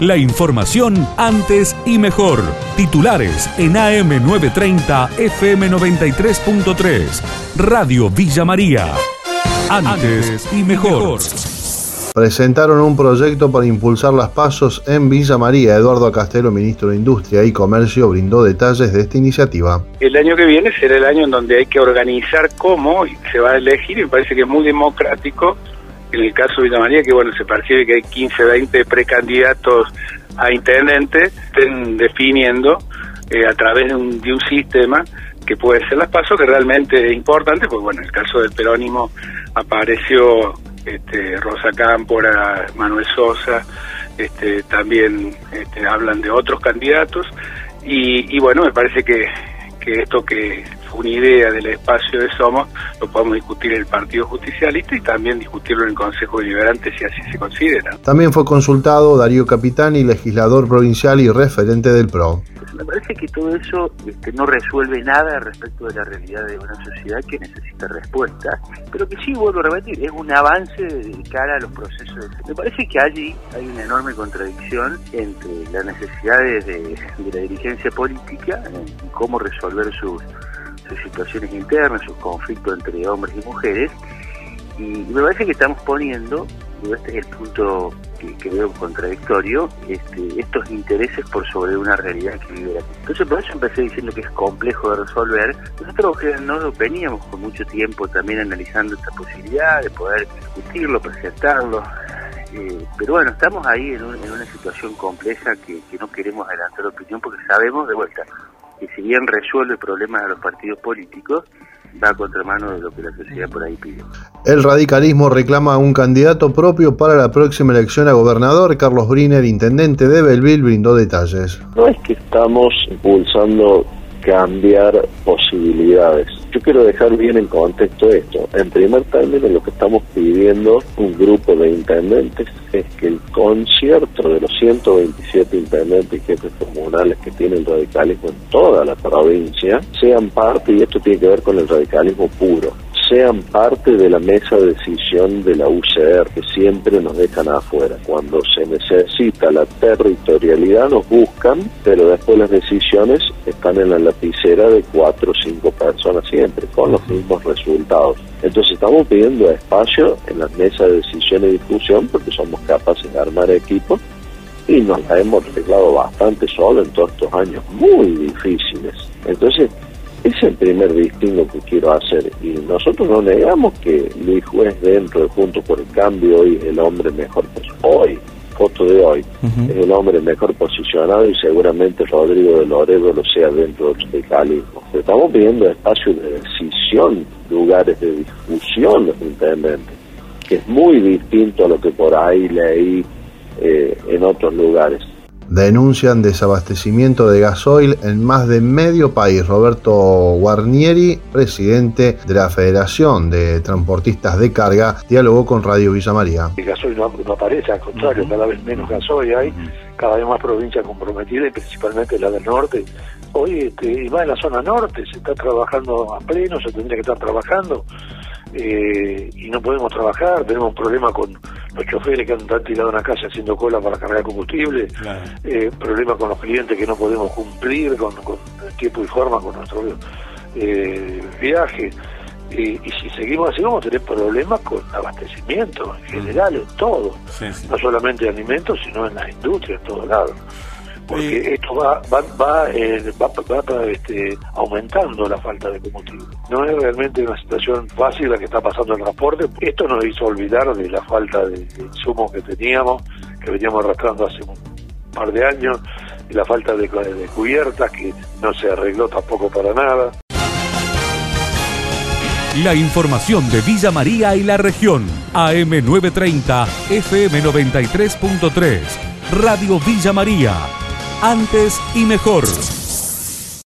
La información antes y mejor. Titulares en AM930 FM93.3. Radio Villa María. Antes y mejor. Presentaron un proyecto para impulsar las pasos en Villa María. Eduardo Castelo, ministro de Industria y Comercio, brindó detalles de esta iniciativa. El año que viene será el año en donde hay que organizar cómo se va a elegir y me parece que es muy democrático en el caso de Villa María, que bueno, se percibe que hay 15, 20 precandidatos a intendente, estén definiendo eh, a través de un, de un sistema que puede ser las pasos, que realmente es importante, porque bueno, en el caso del peronismo apareció este, Rosa Cámpora, Manuel Sosa, este, también este, hablan de otros candidatos, y, bueno, me parece que, que esto que una idea del espacio de Somos, lo podemos discutir en el Partido Justicialista y también discutirlo en el Consejo Deliberante si así se considera. También fue consultado Darío Capitani, legislador provincial y referente del PRO. Me parece que todo eso este, no resuelve nada respecto de la realidad de una sociedad que necesita respuestas, pero que sí, vuelvo a repetir, es un avance de cara a los procesos. Me parece que allí hay una enorme contradicción entre las necesidades de, de la dirigencia política y cómo resolver sus sus situaciones internas, sus conflictos entre hombres y mujeres, y, me parece que estamos poniendo, este es el punto que, veo contradictorio, este, estos intereses por sobre una realidad que vive aquí. Entonces por eso empecé diciendo que es complejo de resolver. Nosotros no lo veníamos con mucho tiempo también analizando esta posibilidad de poder discutirlo, presentarlo, eh, pero bueno, estamos ahí en, una situación compleja que, que, no queremos adelantar opinión porque sabemos de vuelta que si bien resuelve problemas de los partidos políticos, va a contramano de lo que la sociedad por ahí pide. El radicalismo reclama un candidato propio para la próxima elección a gobernador. Carlos Briner, intendente de Belville, brindó detalles. No es que estamos impulsando cambiar posibilidades. Yo quiero dejar bien en contexto esto. En primer término, lo que estamos pidiendo un grupo de intendentes es que el concierto de los 127 intendentes y jefes comunales que tiene el radicalismo en toda la provincia sean parte, y esto tiene que ver con el radicalismo puro, sean parte de la mesa de decisión de la UCR, que siempre nos dejan afuera. Cuando se necesita la territorialidad nos buscan, pero después las decisiones están en la lapicera de cuatro o cinco personas siempre, con los mismos resultados. Entonces estamos pidiendo espacio en las mesas de decisión y discusión porque somos capaces de armar equipos y nos la hemos arreglado bastante solo en todos estos años muy difíciles. Entonces, es el primer distingo que quiero hacer y nosotros no negamos que Luis Juez dentro de Juntos por el Cambio hoy es el hombre mejor, hoy, foto de hoy, es el hombre mejor posicionado y seguramente Rodrigo de Loredo lo sea dentro del radicalismo. estamos pidiendo espacios de decisión, lugares de discusión los intendentes, que es muy distinto a lo que por ahí leí eh, en otros lugares denuncian desabastecimiento de gasoil en más de medio país. Roberto Guarnieri, presidente de la Federación de Transportistas de Carga, dialogó con Radio Villa María. El gasoil no, aparece, al contrario, cada vez menos gasoil hay, cada vez más provincias comprometidas y principalmente la del norte. Hoy, este, y más en la zona norte, se está trabajando a pleno, se tendría que estar trabajando eh, y no podemos trabajar, tenemos un problema con los choferes que han tirado en la casa haciendo cola para cargar combustible, eh, problemas con los clientes que no podemos cumplir con, tiempo y forma con nuestro eh, viaje. y si seguimos así vamos a tener problemas con abastecimiento en general, en todo, no solamente de alimentos, sino en la industria, en todos lados porque esto va va va, eh, va, este, aumentando la falta de combustible. No es realmente una situación fácil la que está pasando en el transporte. Esto nos hizo olvidar de la falta de, insumos que teníamos, que veníamos arrastrando hace un par de años, y la falta de, de cubiertas que no se arregló tampoco para nada. La información de Villa María y la región. AM930, FM93.3. Radio Villa María antes y mejor.